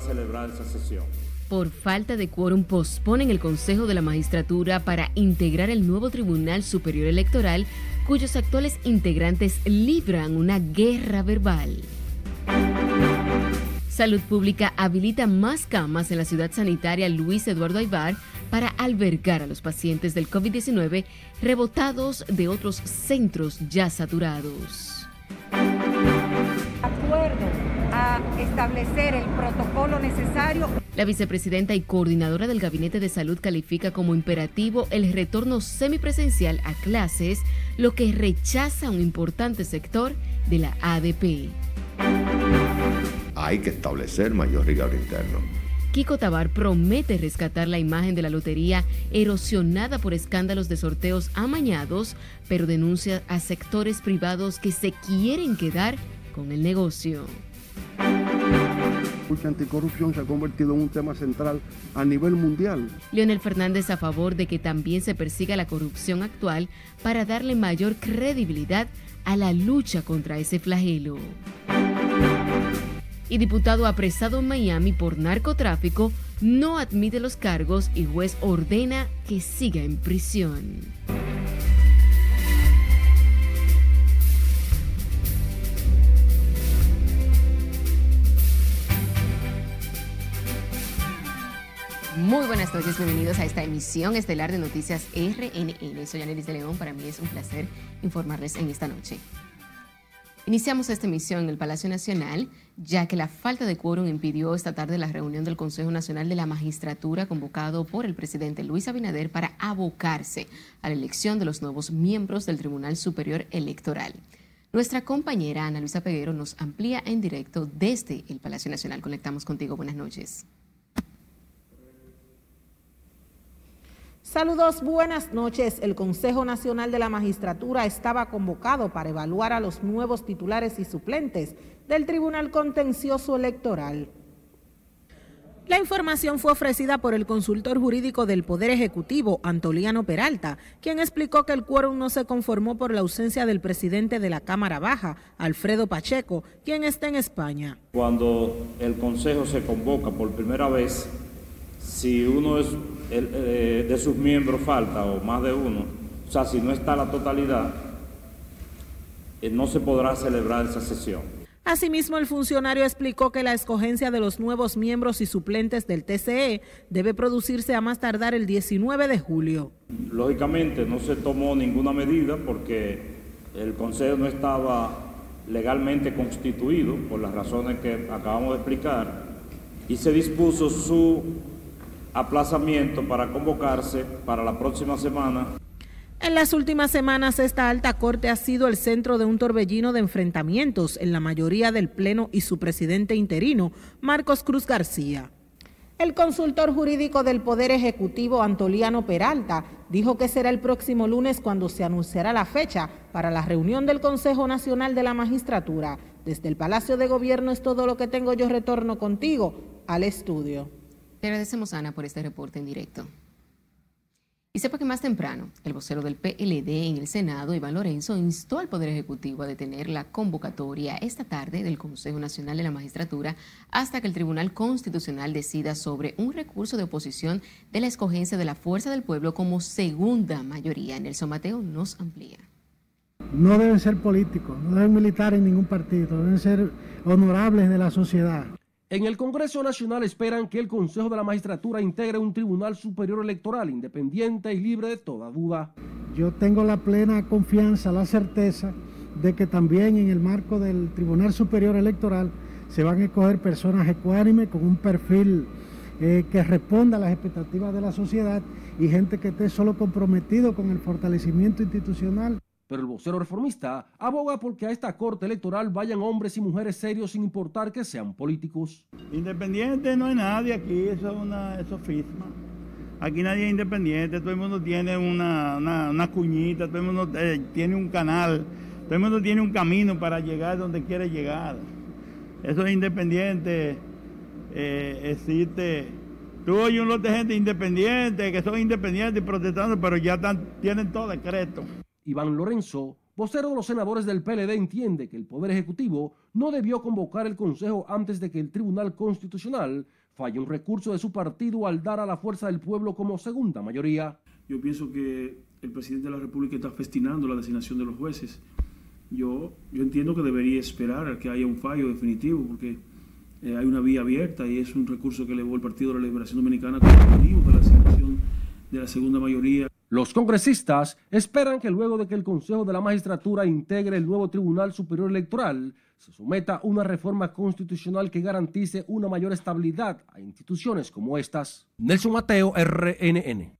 celebrar esa sesión. Por falta de quórum posponen el Consejo de la Magistratura para integrar el nuevo Tribunal Superior Electoral, cuyos actuales integrantes libran una guerra verbal. Salud Pública habilita más camas en la ciudad sanitaria Luis Eduardo Aybar para albergar a los pacientes del COVID-19 rebotados de otros centros ya saturados. Acuerdo a establecer el protocolo necesario. La vicepresidenta y coordinadora del Gabinete de Salud califica como imperativo el retorno semipresencial a clases, lo que rechaza un importante sector de la ADP. Hay que establecer mayor rigor interno Kiko Tabar promete rescatar la imagen de la lotería erosionada por escándalos de sorteos amañados, pero denuncia a sectores privados que se quieren quedar con el negocio. La lucha anticorrupción se ha convertido en un tema central a nivel mundial. Leonel Fernández a favor de que también se persiga la corrupción actual para darle mayor credibilidad a la lucha contra ese flagelo y diputado apresado en Miami por narcotráfico no admite los cargos y juez ordena que siga en prisión. Muy buenas noches, bienvenidos a esta emisión estelar de Noticias RNN. Soy Anelis de León, para mí es un placer informarles en esta noche. Iniciamos esta emisión en el Palacio Nacional, ya que la falta de quórum impidió esta tarde la reunión del Consejo Nacional de la Magistratura convocado por el presidente Luis Abinader para abocarse a la elección de los nuevos miembros del Tribunal Superior Electoral. Nuestra compañera Ana Luisa Peguero nos amplía en directo desde el Palacio Nacional. Conectamos contigo. Buenas noches. Saludos, buenas noches. El Consejo Nacional de la Magistratura estaba convocado para evaluar a los nuevos titulares y suplentes del Tribunal Contencioso Electoral. La información fue ofrecida por el consultor jurídico del Poder Ejecutivo, Antoliano Peralta, quien explicó que el quórum no se conformó por la ausencia del presidente de la Cámara Baja, Alfredo Pacheco, quien está en España. Cuando el Consejo se convoca por primera vez, si uno es eh, de sus miembros falta, o más de uno, o sea, si no está la totalidad, eh, no se podrá celebrar esa sesión. Asimismo, el funcionario explicó que la escogencia de los nuevos miembros y suplentes del TCE debe producirse a más tardar el 19 de julio. Lógicamente no se tomó ninguna medida porque el Consejo no estaba legalmente constituido por las razones que acabamos de explicar y se dispuso su aplazamiento para convocarse para la próxima semana. En las últimas semanas, esta alta corte ha sido el centro de un torbellino de enfrentamientos en la mayoría del Pleno y su presidente interino, Marcos Cruz García. El consultor jurídico del Poder Ejecutivo, Antoliano Peralta, dijo que será el próximo lunes cuando se anunciará la fecha para la reunión del Consejo Nacional de la Magistratura. Desde el Palacio de Gobierno es todo lo que tengo. Yo retorno contigo al estudio. Te agradecemos, Ana, por este reporte en directo. Y sepa que más temprano, el vocero del PLD en el Senado, Iván Lorenzo, instó al Poder Ejecutivo a detener la convocatoria esta tarde del Consejo Nacional de la Magistratura hasta que el Tribunal Constitucional decida sobre un recurso de oposición de la escogencia de la Fuerza del Pueblo como segunda mayoría. Nelson Mateo nos amplía. No deben ser políticos, no deben militar en ningún partido, deben ser honorables de la sociedad. En el Congreso Nacional esperan que el Consejo de la Magistratura integre un Tribunal Superior Electoral independiente y libre de toda duda. Yo tengo la plena confianza, la certeza de que también en el marco del Tribunal Superior Electoral se van a escoger personas ecuánimes con un perfil eh, que responda a las expectativas de la sociedad y gente que esté solo comprometido con el fortalecimiento institucional. Pero el vocero reformista aboga porque a esta corte electoral vayan hombres y mujeres serios sin importar que sean políticos. Independiente no hay nadie aquí, eso es una eso fisma. Aquí nadie es independiente, todo el mundo tiene una, una, cuñita, todo el mundo eh, tiene un canal, todo el mundo tiene un camino para llegar donde quiere llegar. Eso es independiente, eh, existe. Tú oyes un lote de gente independiente, que son independientes y protestando, pero ya tienen todo decreto. Iván Lorenzo vocero de los senadores del PLD entiende que el Poder Ejecutivo no debió convocar el Consejo antes de que el Tribunal Constitucional falle un recurso de su partido al dar a la fuerza del pueblo como segunda mayoría. Yo pienso que el presidente de la República está festinando la designación de los jueces. Yo, yo entiendo que debería esperar a que haya un fallo definitivo, porque eh, hay una vía abierta y es un recurso que elevó el Partido de la Liberación Dominicana como motivo de la designación de la segunda mayoría. Los congresistas esperan que luego de que el Consejo de la Magistratura integre el nuevo Tribunal Superior Electoral, se someta una reforma constitucional que garantice una mayor estabilidad a instituciones como estas. Nelson Mateo, RNN.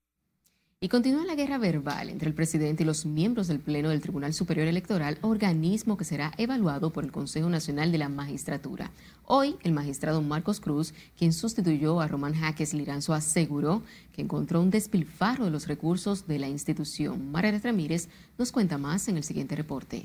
Y continúa la guerra verbal entre el presidente y los miembros del Pleno del Tribunal Superior Electoral, organismo que será evaluado por el Consejo Nacional de la Magistratura. Hoy, el magistrado Marcos Cruz, quien sustituyó a Román Jaques Liranzo, aseguró que encontró un despilfarro de los recursos de la institución. María Ramírez nos cuenta más en el siguiente reporte.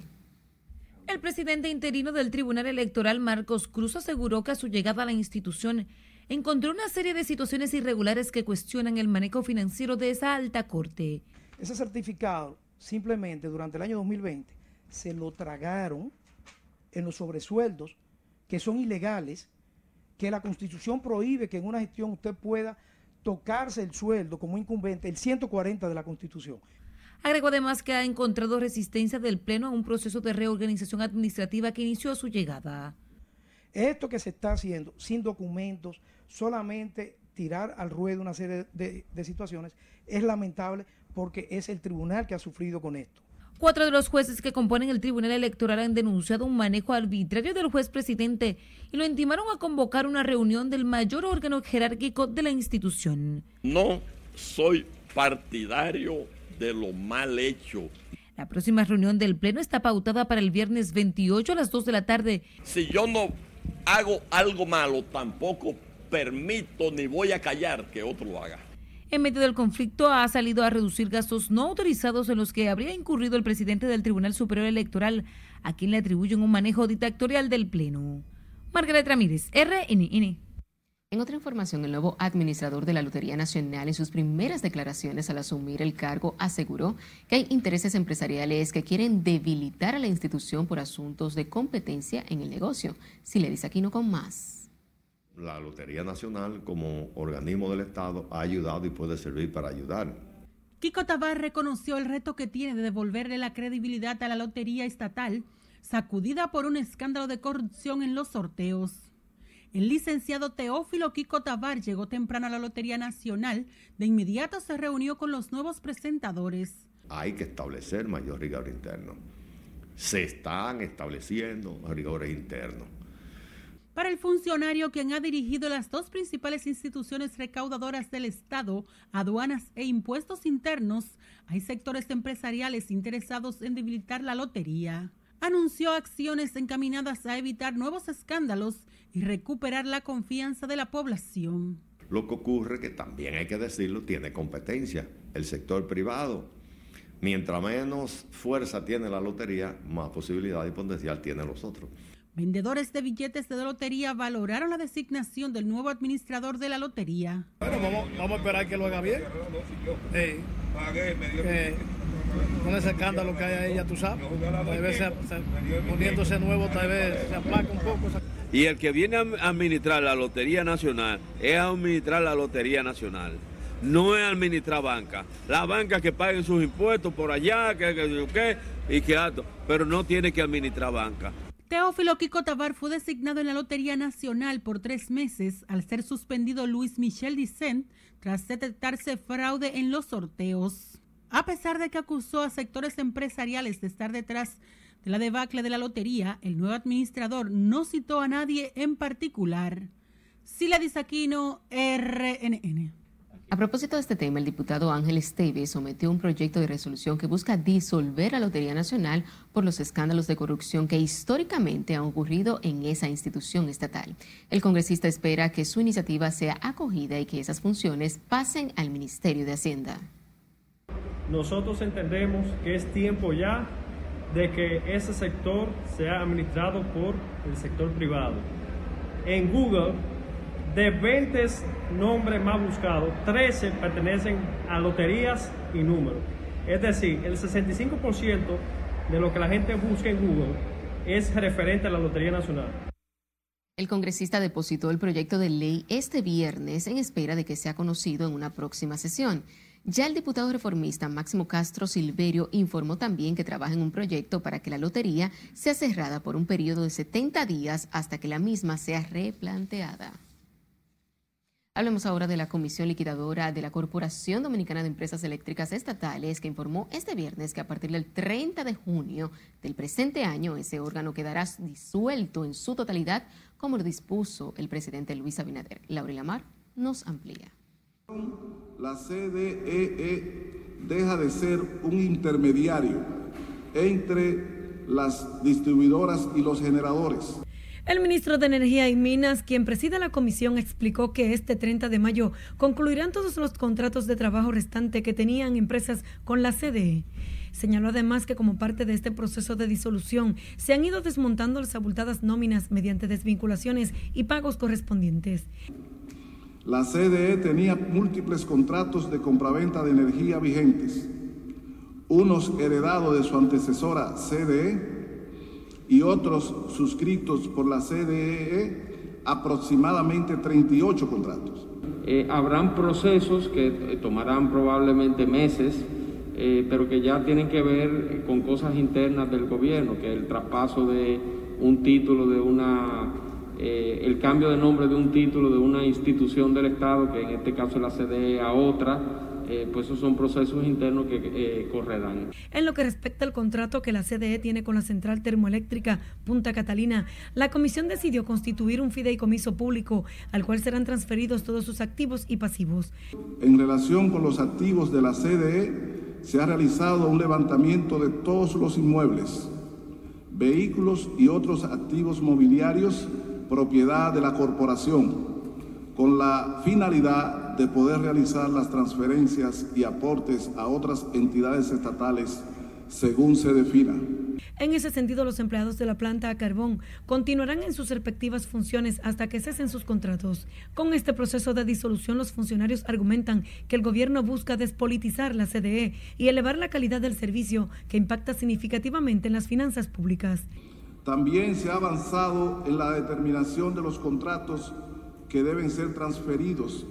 El presidente interino del Tribunal Electoral, Marcos Cruz, aseguró que a su llegada a la institución encontró una serie de situaciones irregulares que cuestionan el manejo financiero de esa alta corte. Ese certificado simplemente durante el año 2020 se lo tragaron en los sobresueldos que son ilegales, que la constitución prohíbe que en una gestión usted pueda tocarse el sueldo como incumbente, el 140 de la constitución. Agregó además que ha encontrado resistencia del Pleno a un proceso de reorganización administrativa que inició a su llegada. Esto que se está haciendo sin documentos, solamente tirar al ruedo una serie de, situaciones, es lamentable porque es el tribunal que ha sufrido con esto. Cuatro de los jueces que componen el Tribunal Electoral han denunciado un manejo arbitrario del juez presidente y lo intimaron a convocar una reunión del mayor órgano jerárquico de la institución. No soy partidario de lo mal hecho. La próxima reunión del Pleno está pautada para el viernes 28 a las 2 de la tarde. Si yo no hago algo malo, tampoco permito ni voy a callar que otro lo haga. En medio del conflicto ha salido a reducir gastos no autorizados en los que habría incurrido el presidente del Tribunal Superior Electoral, a quien le atribuyen un manejo dictatorial del Pleno. Margaret Ramírez, RNN. En otra información, el nuevo administrador de la Lotería Nacional en sus primeras declaraciones al asumir el cargo aseguró que hay intereses empresariales que quieren debilitar a la institución por asuntos de competencia en el negocio. Si le dice aquí no con más. La Lotería Nacional como organismo del Estado ha ayudado y puede servir para ayudar. Kiko Tabar reconoció el reto que tiene de devolverle la credibilidad a la Lotería Estatal, sacudida por un escándalo de corrupción en los sorteos. El licenciado Teófilo Kiko Tabar llegó temprano a la Lotería Nacional. De inmediato se reunió con los nuevos presentadores. Hay que establecer mayor rigor interno. Se están estableciendo rigores internos. Para el funcionario quien ha dirigido las dos principales instituciones recaudadoras del Estado, aduanas e impuestos internos, hay sectores empresariales interesados en debilitar la lotería anunció acciones encaminadas a evitar nuevos escándalos y recuperar la confianza de la población. Lo que ocurre, que también hay que decirlo, tiene competencia el sector privado. Mientras menos fuerza tiene la lotería, más posibilidad y potencial tienen los otros. Vendedores de billetes de lotería valoraron la designación del nuevo administrador de la lotería. Bueno, vamos, a esperar que lo haga bien. con ese escándalo que hay ahí, ya tú sabes. Tal vez poniéndose nuevo, tal vez se aplaca un poco. Y el que viene a administrar la Lotería Nacional es a administrar la Lotería Nacional. No es administrar banca. La banca que paguen sus impuestos por allá, que, que, que y que alto, pero no tiene que administrar banca. Teófilo Kiko Tabar fue designado en la Lotería Nacional por tres meses al ser suspendido Luis Michel Dicent tras detectarse fraude en los sorteos. A pesar de que acusó a sectores empresariales de estar detrás de la debacle de la lotería, el nuevo administrador no citó a nadie en particular. Sila Disaquino, RNN. A propósito de este tema, el diputado Ángel Esteves sometió un proyecto de resolución que busca disolver la Lotería Nacional por los escándalos de corrupción que históricamente han ocurrido en esa institución estatal. El congresista espera que su iniciativa sea acogida y que esas funciones pasen al Ministerio de Hacienda. Nosotros entendemos que es tiempo ya de que ese sector sea administrado por el sector privado. En Google de 20 nombres más buscados, 13 pertenecen a loterías y números. Es decir, el 65% de lo que la gente busca en Google es referente a la Lotería Nacional. El congresista depositó el proyecto de ley este viernes en espera de que sea conocido en una próxima sesión. Ya el diputado reformista Máximo Castro Silverio informó también que trabaja en un proyecto para que la lotería sea cerrada por un periodo de 70 días hasta que la misma sea replanteada. Hablemos ahora de la Comisión Liquidadora de la Corporación Dominicana de Empresas Eléctricas Estatales, que informó este viernes que a partir del 30 de junio del presente año ese órgano quedará disuelto en su totalidad, como lo dispuso el presidente Luis Abinader. Laura Lamar nos amplía. La CDEE deja de ser un intermediario entre las distribuidoras y los generadores. El ministro de Energía y Minas, quien preside la comisión, explicó que este 30 de mayo concluirán todos los contratos de trabajo restante que tenían empresas con la CDE. Señaló además que como parte de este proceso de disolución se han ido desmontando las abultadas nóminas mediante desvinculaciones y pagos correspondientes. La CDE tenía múltiples contratos de compraventa de energía vigentes, unos heredados de su antecesora CDE y otros suscritos por la CDE, aproximadamente 38 contratos. Eh, habrán procesos que eh, tomarán probablemente meses, eh, pero que ya tienen que ver con cosas internas del gobierno, que el traspaso de un título de una, el cambio de nombre de un título de una institución del Estado, que en este caso es la CDE, a otra, eh, pues esos son procesos internos que eh, correrán. En lo que respecta al contrato que la CDE tiene con la central termoeléctrica Punta Catalina, la comisión decidió constituir un fideicomiso público al cual serán transferidos todos sus activos y pasivos. En relación con los activos de la CDE, se ha realizado un levantamiento de todos los inmuebles, vehículos y otros activos mobiliarios propiedad de la corporación, con la finalidad de poder realizar las transferencias y aportes a otras entidades estatales según se defina. En ese sentido, los empleados de la planta a carbón continuarán en sus respectivas funciones hasta que cesen sus contratos. Con este proceso de disolución, los funcionarios argumentan que el gobierno busca despolitizar la CDE y elevar la calidad del servicio que impacta significativamente en las finanzas públicas. También se ha avanzado en la determinación de los contratos que deben ser transferidos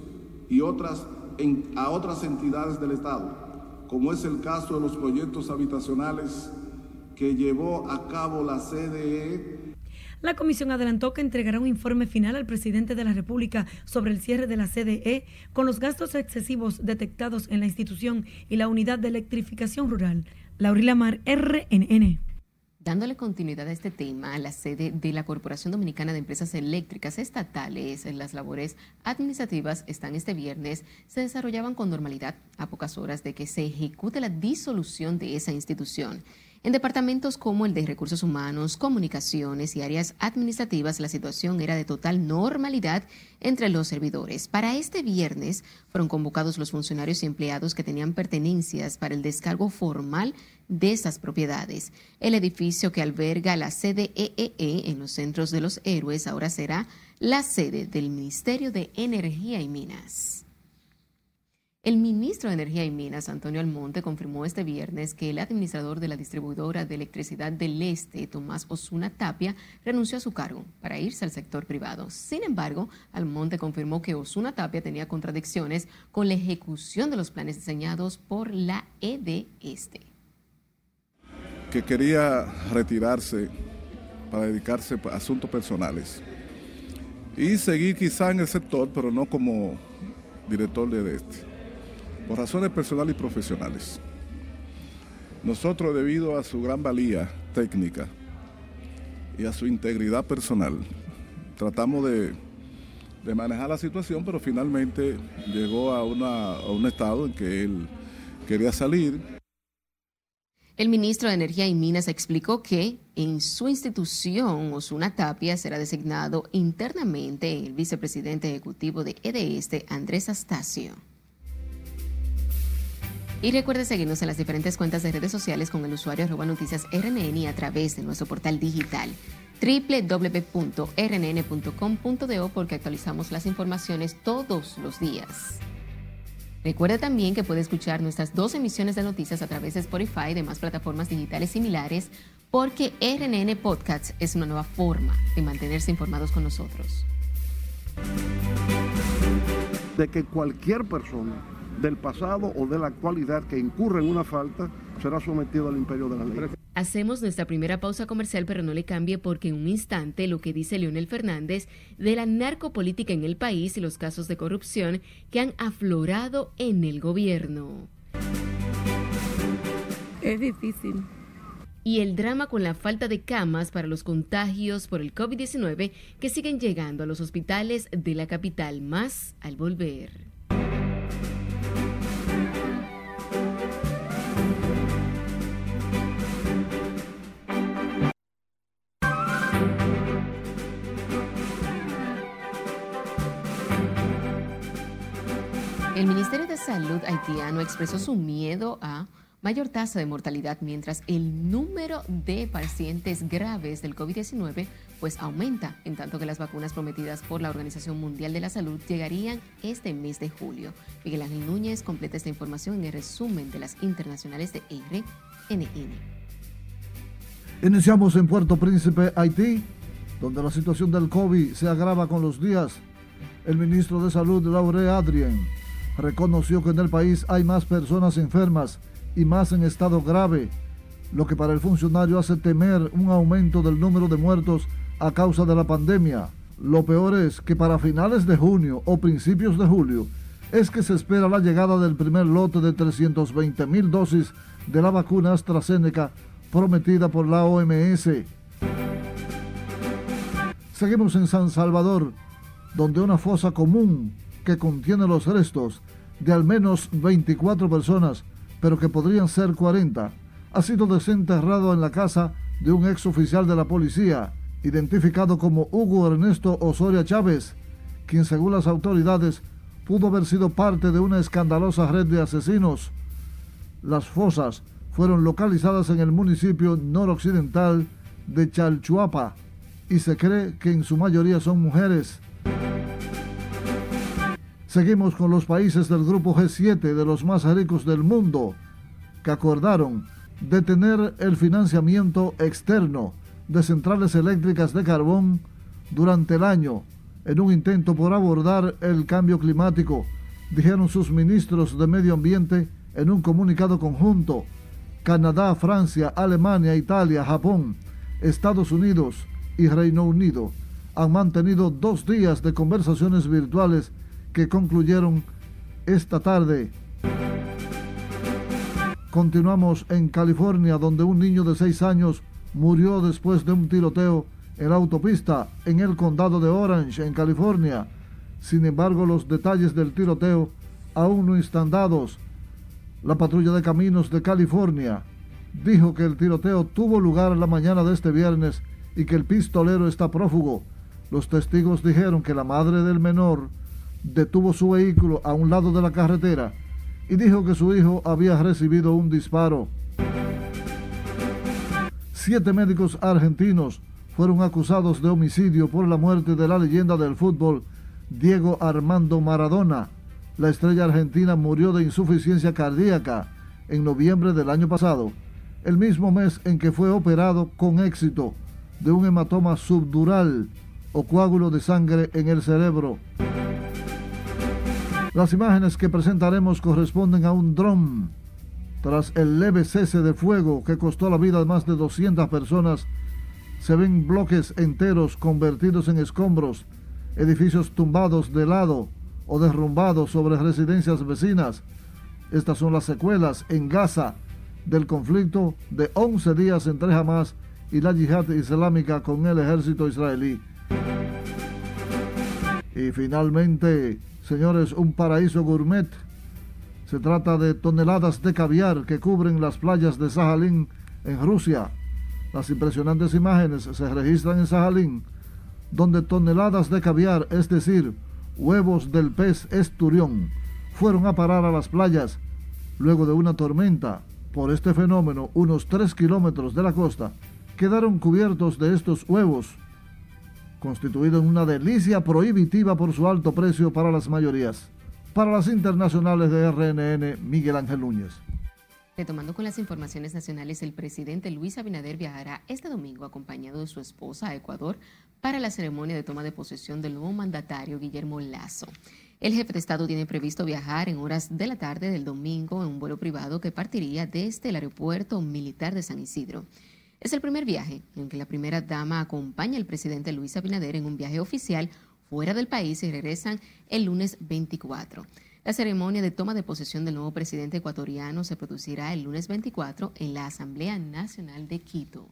y otras a otras entidades del Estado, como es el caso de los proyectos habitacionales que llevó a cabo la CDE. La comisión adelantó que entregará un informe final al presidente de la República sobre el cierre de la CDE con los gastos excesivos detectados en la institución y la unidad de electrificación rural. Laurila Mar, RNN. Dándole continuidad a este tema, la sede de la Corporación Dominicana de Empresas Eléctricas Estatales, en las labores administrativas están este viernes, se desarrollaban con normalidad a pocas horas de que se ejecute la disolución de esa institución. En departamentos como el de recursos humanos, comunicaciones y áreas administrativas, la situación era de total normalidad entre los servidores. Para este viernes fueron convocados los funcionarios y empleados que tenían pertenencias para el descargo formal de esas propiedades. El edificio que alberga la sede EEE e en los centros de los héroes ahora será la sede del Ministerio de Energía y Minas. El ministro de Energía y Minas, Antonio Almonte, confirmó este viernes que el administrador de la distribuidora de electricidad del Este, Tomás Osuna Tapia, renunció a su cargo para irse al sector privado. Sin embargo, Almonte confirmó que Osuna Tapia tenía contradicciones con la ejecución de los planes diseñados por la ED Este. Que quería retirarse para dedicarse a asuntos personales y seguir quizá en el sector, pero no como director de este por razones personales y profesionales. Nosotros, debido a su gran valía técnica y a su integridad personal, tratamos de, manejar la situación, pero finalmente llegó a, a un estado en que él quería salir. El ministro de Energía y Minas explicó que en su institución, Osuna Tapia, será designado internamente el vicepresidente ejecutivo de EDESTE, Andrés Astacio. Y recuerde seguirnos en las diferentes cuentas de redes sociales con el usuario arroba noticias RNN y a través de nuestro portal digital www.rnn.com.do porque actualizamos las informaciones todos los días. Recuerda también que puede escuchar nuestras dos emisiones de noticias a través de Spotify y demás plataformas digitales similares, porque RNN Podcasts es una nueva forma de mantenerse informados con nosotros. De que cualquier persona del pasado o de la actualidad que incurre en una falta será sometido al imperio de la ley. Hacemos nuestra primera pausa comercial, pero no le cambie porque en un instante lo que dice Leonel Fernández de la narcopolítica en el país y los casos de corrupción que han aflorado en el gobierno. Es difícil. Y el drama con la falta de camas para los contagios por el COVID-19 que siguen llegando a los hospitales de la capital más al volver. Ministerio de Salud haitiano expresó su miedo a mayor tasa de mortalidad mientras el número de pacientes graves del COVID-19 pues aumenta, en tanto que las vacunas prometidas por la Organización Mundial de la Salud llegarían este mes de julio. Miguel Ángel Núñez completa esta información en el resumen de las internacionales de RNN. Iniciamos en Puerto Príncipe, Haití, donde la situación del COVID se agrava con los días. El ministro de Salud, Laure Adrien, reconoció que en el país hay más personas enfermas y más en estado grave, lo que para el funcionario hace temer un aumento del número de muertos a causa de la pandemia. Lo peor es que para finales de junio o principios de julio es que se espera la llegada del primer lote de 320 mil dosis de la vacuna AstraZeneca prometida por la OMS. Seguimos en San Salvador, donde una fosa común contiene los restos de al menos 24 personas, pero que podrían ser 40, ha sido desenterrado en la casa de un ex oficial de la policía, identificado como Hugo Ernesto Osoria Chávez, quien según las autoridades pudo haber sido parte de una escandalosa red de asesinos. Las fosas fueron localizadas en el municipio noroccidental de Chalchuapa y se cree que en su mayoría son mujeres. Seguimos con los países del grupo G7 de los más ricos del mundo, que acordaron detener el financiamiento externo de centrales eléctricas de carbón durante el año en un intento por abordar el cambio climático, dijeron sus ministros de medio ambiente en un comunicado conjunto. Canadá, Francia, Alemania, Italia, Japón, Estados Unidos y Reino Unido han mantenido dos días de conversaciones virtuales que concluyeron esta tarde. Continuamos en California, donde un niño de seis años murió después de un tiroteo en la autopista en el condado de Orange, en California. Sin embargo, los detalles del tiroteo aún no están dados. La patrulla de caminos de California dijo que el tiroteo tuvo lugar la mañana de este viernes y que el pistolero está prófugo. Los testigos dijeron que la madre del menor detuvo su vehículo a un lado de la carretera y dijo que su hijo había recibido un disparo. Siete médicos argentinos fueron acusados de homicidio por la muerte de la leyenda del fútbol Diego Armando Maradona. La estrella argentina murió de insuficiencia cardíaca en noviembre del año pasado, el mismo mes en que fue operado con éxito de un hematoma subdural o coágulo de sangre en el cerebro. Las imágenes que presentaremos corresponden a un dron. Tras el leve cese de fuego que costó la vida de más de 200 personas, se ven bloques enteros convertidos en escombros, edificios tumbados de lado o derrumbados sobre residencias vecinas. Estas son las secuelas en Gaza del conflicto de 11 días entre Hamas y la yihad islámica con el ejército israelí. Y finalmente, Señores, un paraíso gourmet. Se trata de toneladas de caviar que cubren las playas de Sajalín en Rusia. Las impresionantes imágenes se registran en Sajalín, donde toneladas de caviar, es decir, huevos del pez esturión, fueron a parar a las playas luego de una tormenta. Por este fenómeno, unos 3 kilómetros de la costa quedaron cubiertos de estos huevos constituido en una delicia prohibitiva por su alto precio para las mayorías. Para las internacionales de RNN, Miguel Ángel Núñez. Retomando con las informaciones nacionales, el presidente Luis Abinader viajará este domingo acompañado de su esposa a Ecuador para la ceremonia de toma de posesión del nuevo mandatario Guillermo Lazo. El jefe de Estado tiene previsto viajar en horas de la tarde del domingo en un vuelo privado que partiría desde el aeropuerto militar de San Isidro. Es el primer viaje en que la primera dama acompaña al presidente Luis Abinader en un viaje oficial fuera del país y regresan el lunes 24. La ceremonia de toma de posesión del nuevo presidente ecuatoriano se producirá el lunes 24 en la Asamblea Nacional de Quito.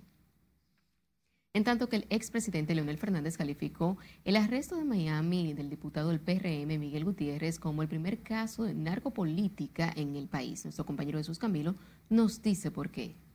En tanto que el expresidente Leonel Fernández calificó el arresto de Miami del diputado del PRM Miguel Gutiérrez como el primer caso de narcopolítica en el país. Nuestro compañero Jesús Camilo nos dice por qué.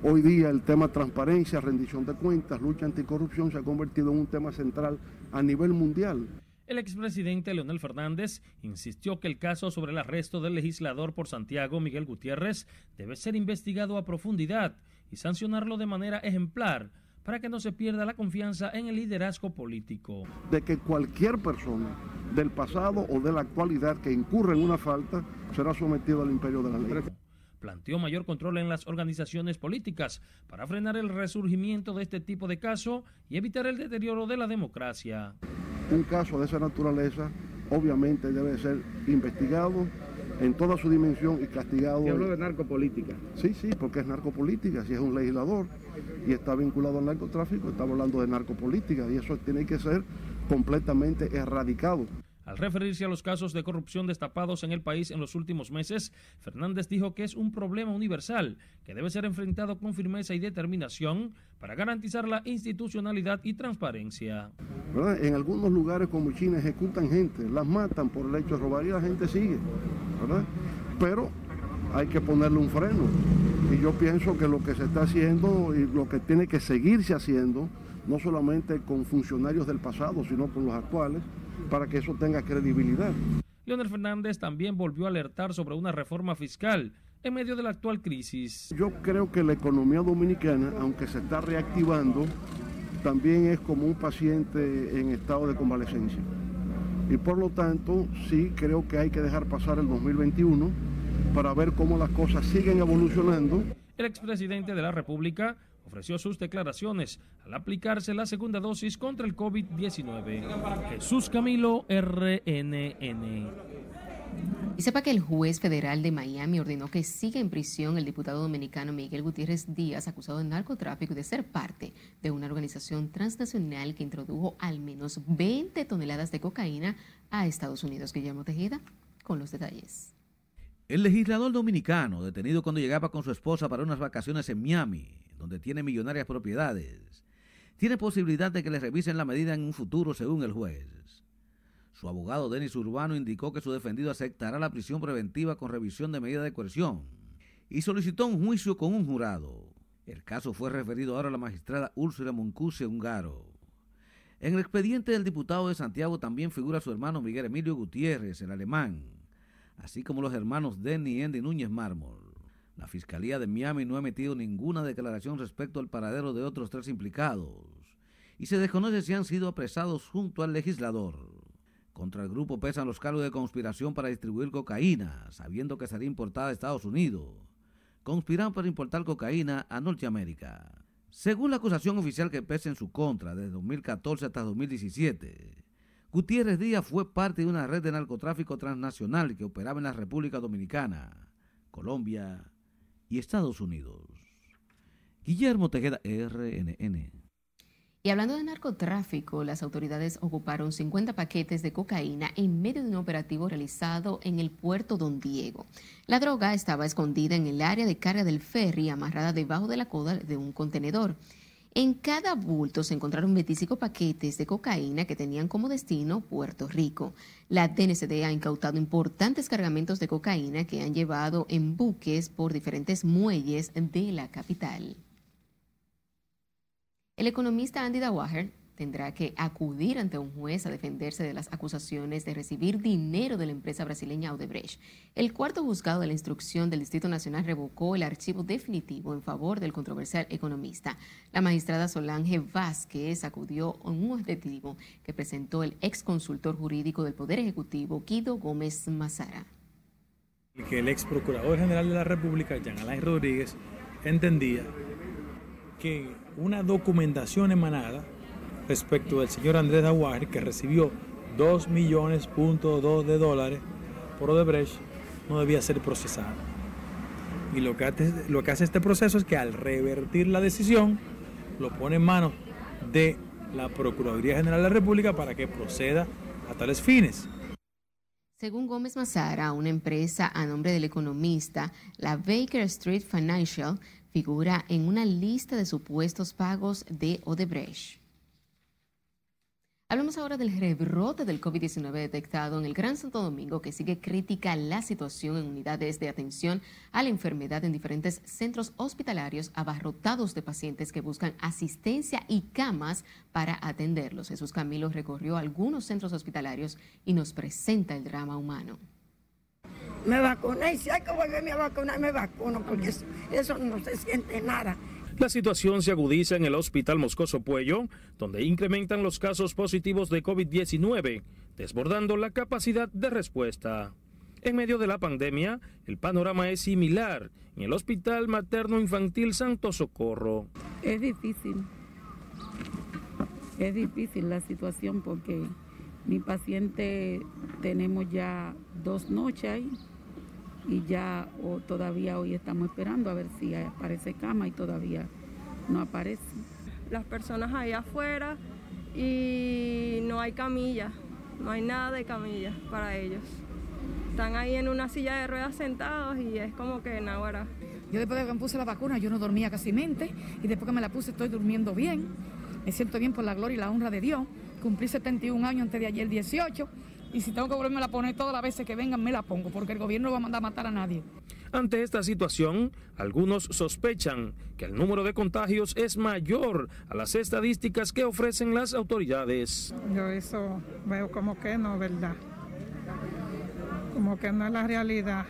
Hoy día el tema transparencia, rendición de cuentas, lucha anticorrupción se ha convertido en un tema central a nivel mundial. El expresidente Leonel Fernández insistió que el caso sobre el arresto del legislador por Santiago, Miguel Gutiérrez, debe ser investigado a profundidad y sancionarlo de manera ejemplar para que no se pierda la confianza en el liderazgo político. De que cualquier persona del pasado o de la actualidad que incurra en una falta será sometido al imperio de la ley. Planteó mayor control en las organizaciones políticas para frenar el resurgimiento de este tipo de caso y evitar el deterioro de la democracia. Un caso de esa naturaleza obviamente debe ser investigado en toda su dimensión y castigado. Se habló de narcopolítica. Sí, sí, porque es narcopolítica, si es un legislador y está vinculado al narcotráfico, estamos hablando de narcopolítica y eso tiene que ser completamente erradicado. Al referirse a los casos de corrupción destapados en el país en los últimos meses, Fernández dijo que es un problema universal que debe ser enfrentado con firmeza y determinación para garantizar la institucionalidad y transparencia. En algunos lugares como China ejecutan gente, las matan por el hecho de robar y la gente sigue, Pero hay que ponerle un freno. Y yo pienso que lo que se está haciendo y lo que tiene que seguirse haciendo, no solamente con funcionarios del pasado, sino con los actuales, para que eso tenga credibilidad. Leonel Fernández también volvió a alertar sobre una reforma fiscal en medio de la actual crisis. Yo creo que la economía dominicana, aunque se está reactivando, también es como un paciente en estado de convalecencia. Y por lo tanto, sí creo que hay que dejar pasar el 2021 para ver cómo las cosas siguen evolucionando. El expresidente de la República ofreció sus declaraciones al aplicarse la segunda dosis contra el COVID-19. Jesús Camilo, RNN. Y sepa que el juez federal de Miami ordenó que siga en prisión el diputado dominicano Miguel Gutiérrez Díaz, acusado de narcotráfico y de ser parte de una organización transnacional que introdujo al menos 20 toneladas de cocaína a Estados Unidos. Guillermo Tejeda, con los detalles. El legislador dominicano, detenido cuando llegaba con su esposa para unas vacaciones en Miami, donde tiene millonarias propiedades, tiene posibilidad de que le revisen la medida en un futuro según el juez. Su abogado Denis Urbano indicó que su defendido aceptará la prisión preventiva con revisión de medida de coerción y solicitó un juicio con un jurado. El caso fue referido ahora a la magistrada Úrsula Moncuse Ungaro. En el expediente del diputado de Santiago también figura su hermano Miguel Emilio Gutiérrez, el alemán, así como los hermanos Denny y Andy Núñez Mármol. La Fiscalía de Miami no ha emitido ninguna declaración respecto al paradero de otros tres implicados y se desconoce si han sido apresados junto al legislador. Contra el grupo pesan los cargos de conspiración para distribuir cocaína, sabiendo que sería importada a Estados Unidos. Conspiran para importar cocaína a Norteamérica. Según la acusación oficial que pesa en su contra desde 2014 hasta 2017, Gutiérrez Díaz fue parte de una red de narcotráfico transnacional que operaba en la República Dominicana, Colombia, y Estados Unidos. Guillermo Tejeda, RNN. Y hablando de narcotráfico, las autoridades ocuparon 50 paquetes de cocaína en medio de un operativo realizado en el puerto Don Diego. La droga estaba escondida en el área de carga del ferry, amarrada debajo de la coda de un contenedor. En cada bulto se encontraron 25 paquetes de cocaína que tenían como destino Puerto Rico. La DNCD ha incautado importantes cargamentos de cocaína que han llevado en buques por diferentes muelles de la capital. El economista Andy Dawager tendrá que acudir ante un juez a defenderse de las acusaciones de recibir dinero de la empresa brasileña Odebrecht. El cuarto juzgado de la instrucción del Distrito Nacional revocó el archivo definitivo en favor del controversial economista. La magistrada Solange Vázquez acudió a un objetivo que presentó el ex consultor jurídico del Poder Ejecutivo, Guido Gómez Mazara. Que el ex procurador general de la República, Jean Alain Rodríguez, entendía que una documentación emanada respecto del señor Andrés Aguirre, que recibió 2 millones punto de dólares por Odebrecht, no debía ser procesado. Y lo que, hace, lo que hace este proceso es que al revertir la decisión, lo pone en manos de la Procuraduría General de la República para que proceda a tales fines. Según Gómez Mazara, una empresa a nombre del economista, la Baker Street Financial, figura en una lista de supuestos pagos de Odebrecht. Hablamos ahora del rebrote del COVID-19 detectado en el Gran Santo Domingo, que sigue crítica la situación en unidades de atención a la enfermedad en diferentes centros hospitalarios abarrotados de pacientes que buscan asistencia y camas para atenderlos. Jesús Camilo recorrió algunos centros hospitalarios y nos presenta el drama humano. Me vacuné y si hay que volverme a vacunar, me vacuno, porque eso, eso no se siente nada. La situación se agudiza en el Hospital Moscoso Puello, donde incrementan los casos positivos de COVID-19, desbordando la capacidad de respuesta. En medio de la pandemia, el panorama es similar en el Hospital Materno Infantil Santo Socorro. Es difícil, es difícil la situación porque mi paciente tenemos ya dos noches ahí y ya todavía hoy estamos esperando a ver si aparece cama y todavía no aparece. Las personas ahí afuera y no hay camilla, no hay nada de camilla para ellos. Están ahí en una silla de ruedas sentados y es como que nada. Yo después de que me puse la vacuna yo no dormía casi mente y después que me la puse estoy durmiendo bien. Me siento bien por la gloria y la honra de Dios. Cumplí 71 años antes de ayer 18 y si tengo que volverme a poner todas las veces que vengan, me la pongo, porque el gobierno no va a mandar a matar a nadie. Ante esta situación, algunos sospechan que el número de contagios es mayor a las estadísticas que ofrecen las autoridades. Yo eso veo como que no, ¿verdad? Como que no es la realidad,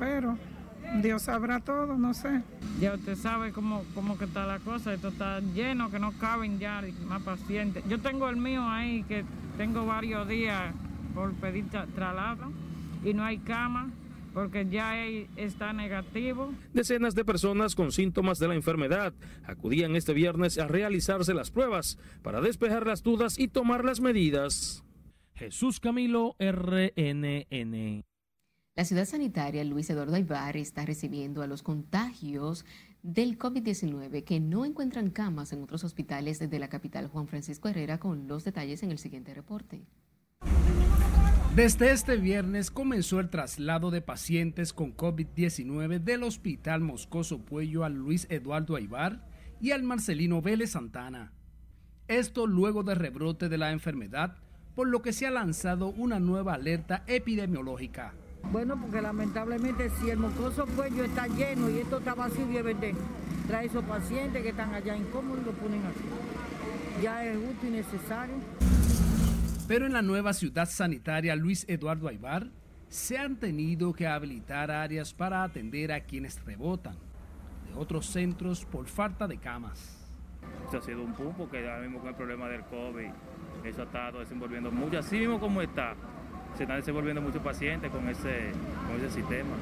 pero Dios sabrá todo, no sé. Ya usted sabe cómo, cómo que está la cosa, esto está lleno, que no caben ya más pacientes. Yo tengo el mío ahí, que tengo varios días por pedir traslado y no hay cama porque ya está negativo. Decenas de personas con síntomas de la enfermedad acudían este viernes a realizarse las pruebas para despejar las dudas y tomar las medidas. Jesús Camilo, RNN. La ciudad sanitaria Luis Eduardo Aybar está recibiendo a los contagios del COVID-19 que no encuentran camas en otros hospitales de la capital Juan Francisco Herrera con los detalles en el siguiente reporte. Desde este viernes comenzó el traslado de pacientes con COVID-19 del Hospital Moscoso Puello al Luis Eduardo Aibar y al Marcelino Vélez Santana. Esto luego del rebrote de la enfermedad, por lo que se ha lanzado una nueva alerta epidemiológica. Bueno, porque lamentablemente si el Moscoso Puello está lleno y esto está vacío, de trae esos pacientes que están allá incómodos y lo ponen aquí. Ya es útil y necesario. Pero en la nueva ciudad sanitaria Luis Eduardo Aybar se han tenido que habilitar áreas para atender a quienes rebotan de otros centros por falta de camas. Esto ha sido un boom porque ahora mismo con el problema del COVID, eso ha estado desenvolviendo mucho, así mismo como está, se están desenvolviendo muchos pacientes con ese, con ese sistema.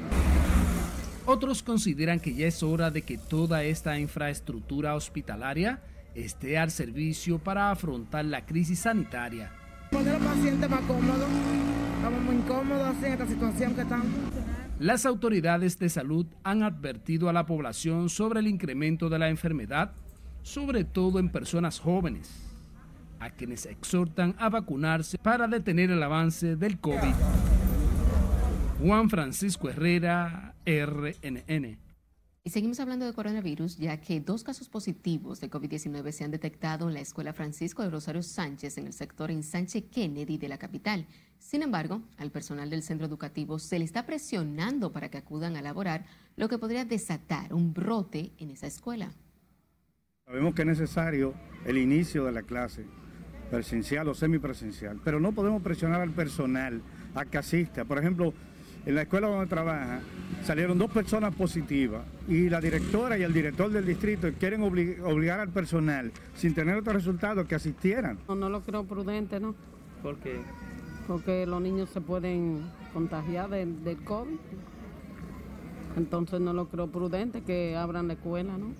Otros consideran que ya es hora de que toda esta infraestructura hospitalaria esté al servicio para afrontar la crisis sanitaria Poner más. Estamos muy incómodos en esta situación que. Las autoridades de salud han advertido a la población sobre el incremento de la enfermedad, sobre todo en personas jóvenes, a quienes exhortan a vacunarse para detener el avance del COVID. Juan Francisco Herrera, RNN. Y seguimos hablando de coronavirus, ya que dos casos positivos de COVID-19 se han detectado en la Escuela Francisco de Rosario Sánchez en el sector Ensanche Kennedy de la capital. Sin embargo, al personal del centro educativo se le está presionando para que acudan a laborar, lo que podría desatar un brote en esa escuela. Sabemos que es necesario el inicio de la clase presencial o semipresencial, pero no podemos presionar al personal a que asista. Por ejemplo, en la escuela donde trabaja salieron dos personas positivas y la directora y el director del distrito quieren obligar al personal sin tener otro resultado que asistieran. No, no lo creo prudente, ¿no? ¿Por qué? Porque los niños se pueden contagiar del, del COVID. Entonces no lo creo prudente que abran la escuela, ¿no?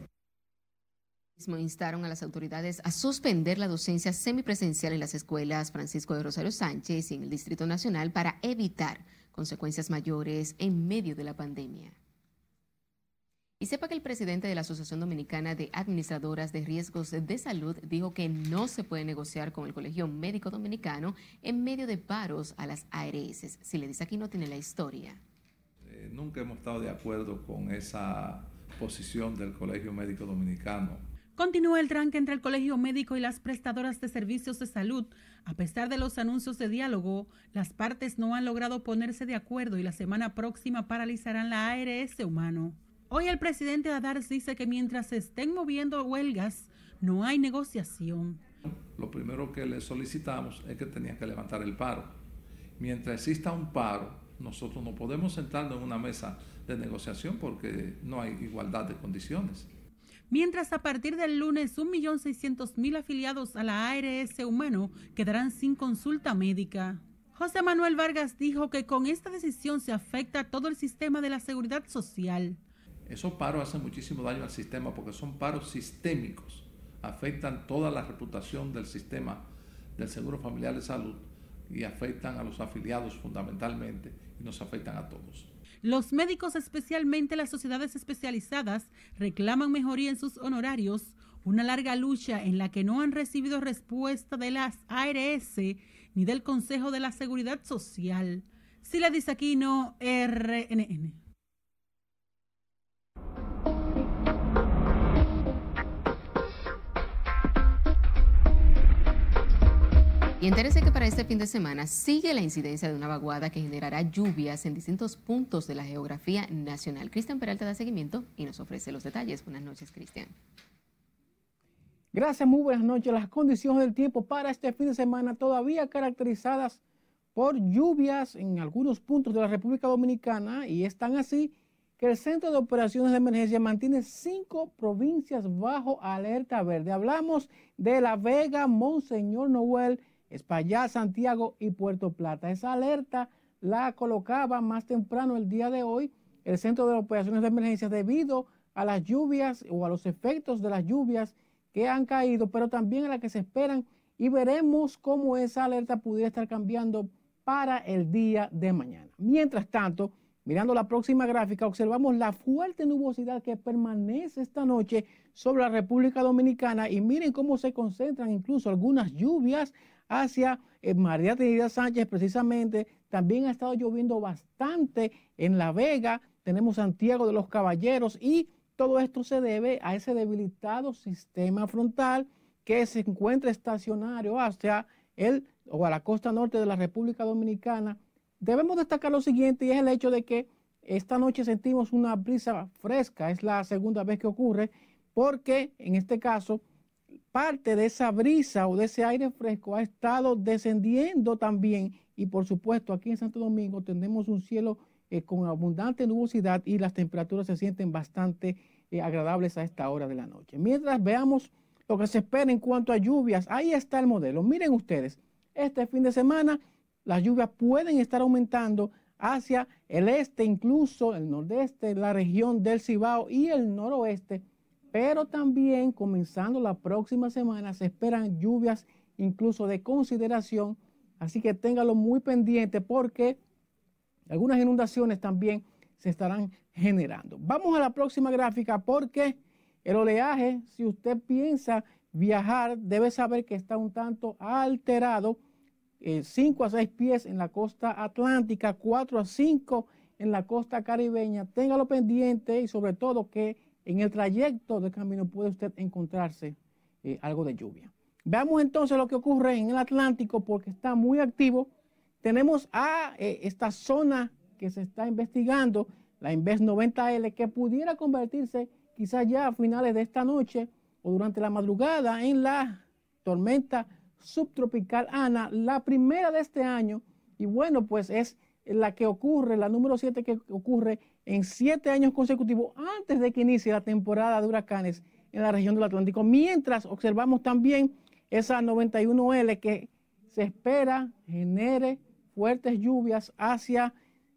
instaron a las autoridades a suspender la docencia semipresencial en las escuelas Francisco de Rosario Sánchez y en el Distrito Nacional para evitar consecuencias mayores en medio de la pandemia. Y sepa que el presidente de la Asociación Dominicana de Administradoras de Riesgos de Salud dijo que no se puede negociar con el Colegio Médico Dominicano en medio de paros a las ARS. Si le dice aquí no tiene la historia. Eh, nunca hemos estado de acuerdo con esa posición del Colegio Médico Dominicano Continúa el tranque entre el colegio médico y las prestadoras de servicios de salud. A pesar de los anuncios de diálogo, las partes no han logrado ponerse de acuerdo y la semana próxima paralizarán la ARS humano. Hoy el presidente Adars dice que mientras se estén moviendo huelgas, no hay negociación. Lo primero que le solicitamos es que tenían que levantar el paro. Mientras exista un paro, nosotros no podemos sentarnos en una mesa de negociación porque no hay igualdad de condiciones mientras a partir del lunes 1.600.000 afiliados a la ARS Humano quedarán sin consulta médica. José Manuel Vargas dijo que con esta decisión se afecta todo el sistema de la seguridad social. Esos paros hacen muchísimo daño al sistema porque son paros sistémicos, afectan toda la reputación del sistema del Seguro Familiar de Salud y afectan a los afiliados fundamentalmente y nos afectan a todos. Los médicos, especialmente las sociedades especializadas, reclaman mejoría en sus honorarios, una larga lucha en la que no han recibido respuesta de las ARS ni del Consejo de la Seguridad Social. Sila Disaquino, RNN. Y entérese que para este fin de semana sigue la incidencia de una vaguada que generará lluvias en distintos puntos de la geografía nacional. Cristian Peralta da seguimiento y nos ofrece los detalles. Buenas noches, Cristian. Gracias, muy buenas noches. Las condiciones del tiempo para este fin de semana todavía caracterizadas por lluvias en algunos puntos de la República Dominicana y están así que el Centro de Operaciones de Emergencia mantiene cinco provincias bajo alerta verde. Hablamos de La Vega, Monseñor Noel, Espaillá, Santiago y Puerto Plata. Esa alerta la colocaba más temprano el día de hoy el Centro de Operaciones de Emergencia debido a las lluvias o a los efectos de las lluvias que han caído, pero también a las que se esperan y veremos cómo esa alerta pudiera estar cambiando para el día de mañana. Mientras tanto, mirando la próxima gráfica, observamos la fuerte nubosidad que permanece esta noche sobre la República Dominicana y miren cómo se concentran incluso algunas lluvias hacia eh, María Trinidad Sánchez precisamente. También ha estado lloviendo bastante en La Vega. Tenemos Santiago de los Caballeros y todo esto se debe a ese debilitado sistema frontal que se encuentra estacionario hacia el o a la costa norte de la República Dominicana. Debemos destacar lo siguiente y es el hecho de que esta noche sentimos una brisa fresca, es la segunda vez que ocurre, porque en este caso parte de esa brisa o de ese aire fresco ha estado descendiendo también y por supuesto aquí en Santo Domingo tenemos un cielo eh, con abundante nubosidad y las temperaturas se sienten bastante eh, agradables a esta hora de la noche. Mientras veamos lo que se espera en cuanto a lluvias, ahí está el modelo. Miren ustedes, este fin de semana las lluvias pueden estar aumentando hacia el este, incluso el nordeste, la región del Cibao y el noroeste pero también comenzando la próxima semana se esperan lluvias incluso de consideración, así que téngalo muy pendiente porque algunas inundaciones también se estarán generando. Vamos a la próxima gráfica porque el oleaje, si usted piensa viajar, debe saber que está un tanto alterado, 5 eh, a 6 pies en la costa atlántica, 4 a 5 en la costa caribeña. Téngalo pendiente y sobre todo que en el trayecto del camino puede usted encontrarse eh, algo de lluvia. Veamos entonces lo que ocurre en el Atlántico porque está muy activo. Tenemos a eh, esta zona que se está investigando, la Inves 90L, que pudiera convertirse quizás ya a finales de esta noche o durante la madrugada en la tormenta subtropical Ana, la primera de este año, y bueno, pues es la que ocurre, la número 7 que ocurre en siete años consecutivos antes de que inicie la temporada de huracanes en la región del Atlántico, mientras observamos también esa 91L que se espera genere fuertes lluvias hacia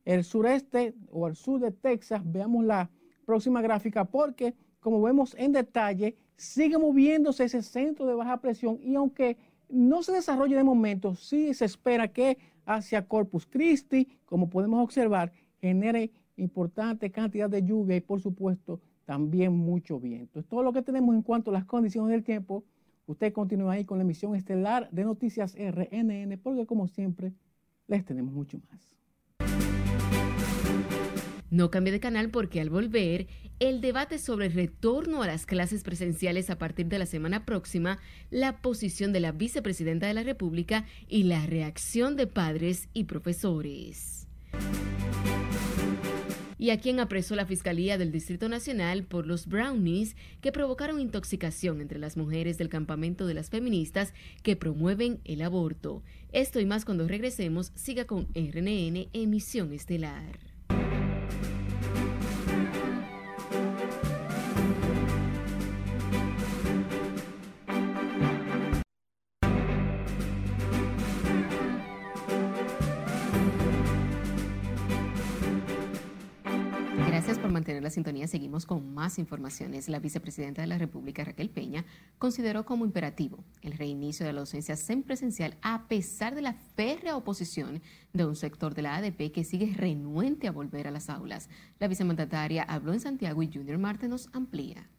el sureste o el sur de Texas. Veamos la próxima gráfica porque, como vemos en detalle, sigue moviéndose ese centro de baja presión y aunque no se desarrolle de momento, sí se espera que hacia Corpus Christi, como podemos observar, genere importante cantidad de lluvia y por supuesto también mucho viento. Es todo lo que tenemos en cuanto a las condiciones del tiempo. Usted continúa ahí con la emisión estelar de Noticias RNN porque como siempre les tenemos mucho más. No cambie de canal porque al volver, el debate sobre el retorno a las clases presenciales a partir de la semana próxima, la posición de la vicepresidenta de la República y la reacción de padres y profesores. Y a quien apresó la Fiscalía del Distrito Nacional por los brownies que provocaron intoxicación entre las mujeres del campamento de las feministas que promueven el aborto. Esto y más cuando regresemos, siga con RNN Emisión Estelar. La sintonía, seguimos con más informaciones. La vicepresidenta de la República, Raquel Peña, consideró como imperativo el reinicio de la docencia semipresencial a pesar de la férrea oposición de un sector de la ADP que sigue renuente a volver a las aulas. La vicemandataria habló en Santiago y Junior Marte nos amplía.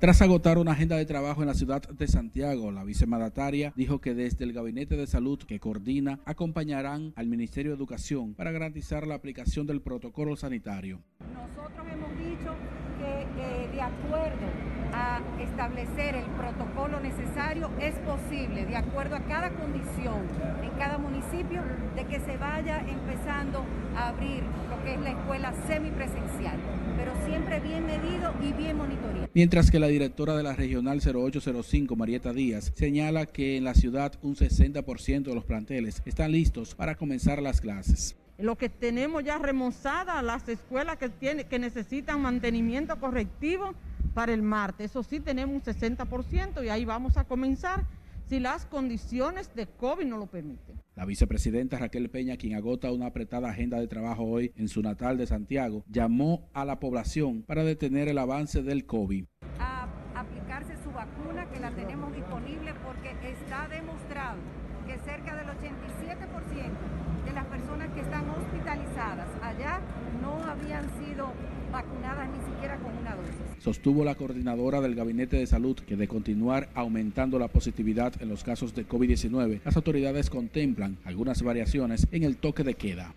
Tras agotar una agenda de trabajo en la ciudad de Santiago, la vicemandataria dijo que desde el Gabinete de Salud que coordina acompañarán al Ministerio de Educación para garantizar la aplicación del protocolo sanitario. Nosotros hemos dicho que de acuerdo a establecer el protocolo necesario es posible, de acuerdo a cada condición en cada municipio, de que se vaya empezando a abrir lo que es la escuela semipresencial pero siempre bien medido y bien monitoreado. Mientras que la directora de la Regional 0805, Marieta Díaz, señala que en la ciudad un 60% de los planteles están listos para comenzar las clases. Lo que tenemos ya remozadas, las escuelas que, tiene, que necesitan mantenimiento correctivo para el martes, eso sí tenemos un 60% y ahí vamos a comenzar si las condiciones de COVID no lo permiten. La vicepresidenta Raquel Peña, quien agota una apretada agenda de trabajo hoy en su natal de Santiago, llamó a la población para detener el avance del COVID. A aplicarse su vacuna, que la tenemos disponible porque está demostrado que cerca del 87% de las personas que están hospitalizadas allá no habían sido vacunadas ni siquiera con una dosis. Sostuvo la coordinadora del Gabinete de Salud que de continuar aumentando la positividad en los casos de COVID-19, las autoridades contemplan algunas variaciones en el toque de queda.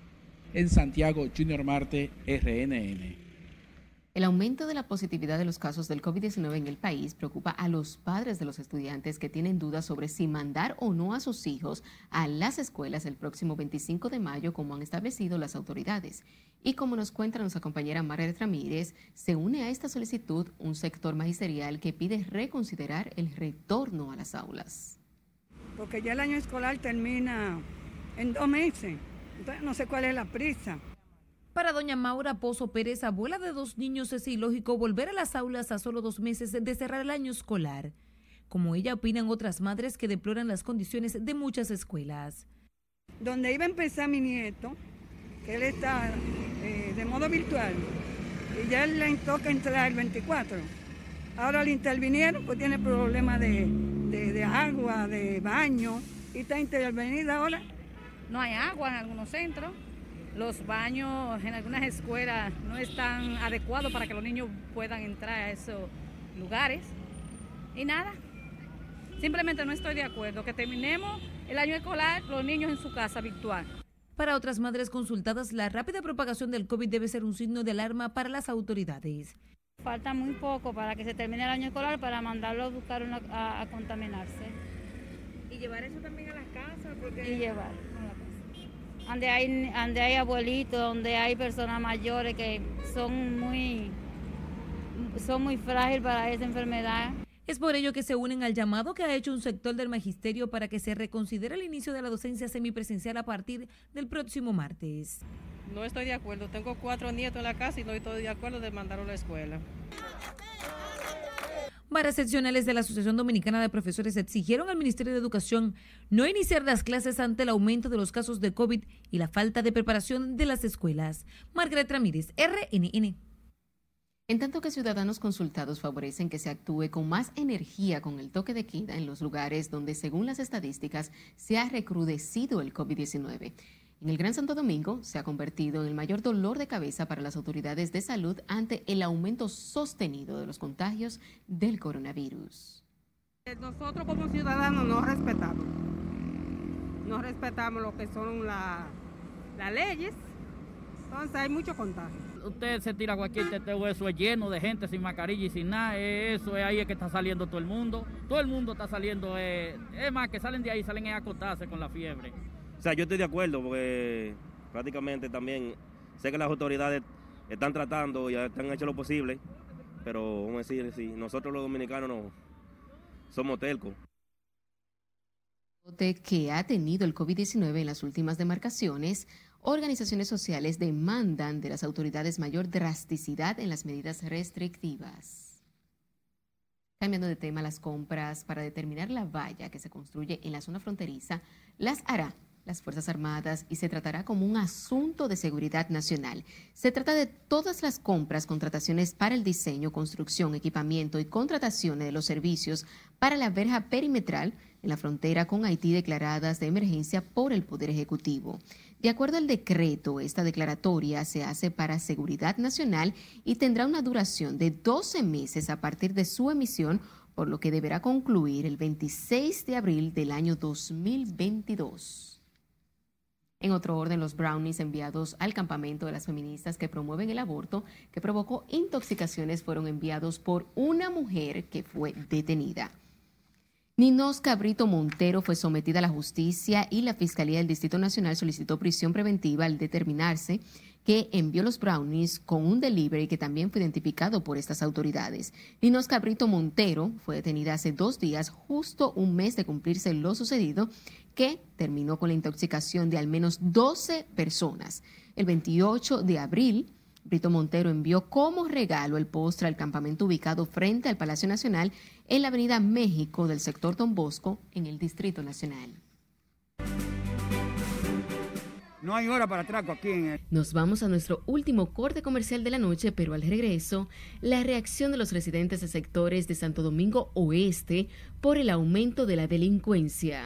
En Santiago, Junior Marte, RNN. El aumento de la positividad de los casos del COVID-19 en el país preocupa a los padres de los estudiantes que tienen dudas sobre si mandar o no a sus hijos a las escuelas el próximo 25 de mayo, como han establecido las autoridades. Y como nos cuenta nuestra compañera Margaret Ramírez, se une a esta solicitud un sector magisterial que pide reconsiderar el retorno a las aulas. Porque ya el año escolar termina en dos meses, entonces no sé cuál es la prisa. Para doña Maura Pozo Pérez, abuela de dos niños, es ilógico volver a las aulas a solo dos meses de cerrar el año escolar. Como ella opinan otras madres que deploran las condiciones de muchas escuelas. Donde iba a empezar mi nieto, que él está eh, de modo virtual, y ya le toca entrar el 24. Ahora le intervinieron, pues tiene problemas de, de agua, de baño, y está intervenida ahora. No hay agua en algunos centros los baños en algunas escuelas no están adecuados para que los niños puedan entrar a esos lugares. Y nada, simplemente no estoy de acuerdo. Que terminemos el año escolar, los niños en su casa virtual. Para otras madres consultadas, la rápida propagación del COVID debe ser un signo de alarma para las autoridades. Falta muy poco para que se termine el año escolar para mandarlo a buscar a, contaminarse. ¿Y llevar eso también a las casas? Y llevar donde hay, donde hay abuelitos, donde hay personas mayores que son muy, son muy frágiles para esa enfermedad. Es por ello que se unen al llamado que ha hecho un sector del magisterio para que se reconsidere el inicio de la docencia semipresencial a partir del próximo martes. No estoy de acuerdo. Tengo cuatro nietos en la casa y no estoy de acuerdo de mandarlo a la escuela. Varias seccionales de la Asociación Dominicana de Profesores exigieron al Ministerio de Educación no iniciar las clases ante el aumento de los casos de COVID y la falta de preparación de las escuelas. Margaret Ramírez, RNN. En tanto que ciudadanos consultados favorecen que se actúe con más energía con el toque de queda en los lugares donde, según las estadísticas, se ha recrudecido el COVID-19. En el Gran Santo Domingo se ha convertido en el mayor dolor de cabeza para las autoridades de salud ante el aumento sostenido de los contagios del coronavirus. Nosotros como ciudadanos no respetamos, no respetamos lo que son las leyes, entonces hay mucho contagio. Usted se tira cualquier teteo, eso es lleno de gente sin mascarilla y sin nada, eso es ahí es que está saliendo todo el mundo, todo el mundo está saliendo, eh, es más que salen de ahí, salen a acotarse con la fiebre. O sea, yo estoy de acuerdo porque prácticamente también sé que las autoridades están tratando y han hecho lo posible, pero vamos a decir, sí, nosotros los dominicanos no somos telcos que ha tenido el COVID-19 en las últimas demarcaciones, organizaciones sociales demandan de las autoridades mayor drasticidad en las medidas restrictivas. Cambiando de tema, las compras para determinar la valla que se construye en la zona fronteriza las hará las Fuerzas Armadas y se tratará como un asunto de seguridad nacional. Se trata de todas las compras, contrataciones para el diseño, construcción, equipamiento y contrataciones de los servicios para la verja perimetral en la frontera con Haití declaradas de emergencia por el Poder Ejecutivo. De acuerdo al decreto, esta declaratoria se hace para seguridad nacional y tendrá una duración de 12 meses a partir de su emisión, por lo que deberá concluir el 26 de abril del año 2022. En otro orden, los brownies enviados al campamento de las feministas que promueven el aborto, que provocó intoxicaciones, fueron enviados por una mujer que fue detenida. Ninos Cabrito Montero fue sometida a la justicia y la Fiscalía del Distrito Nacional solicitó prisión preventiva al determinarse que envió los brownies con un delivery que también fue identificado por estas autoridades. Ninos Cabrito Montero fue detenida hace dos días, justo un mes de cumplirse lo sucedido, que terminó con la intoxicación de al menos 12 personas. El 28 de abril, Brito Montero envió como regalo el postre al campamento ubicado frente al Palacio Nacional en la Avenida México del sector Don Bosco, en el Distrito Nacional. No hay hora para atraco aquí. En Nos vamos a nuestro último corte comercial de la noche, pero al regreso, la reacción de los residentes de sectores de Santo Domingo Oeste por el aumento de la delincuencia.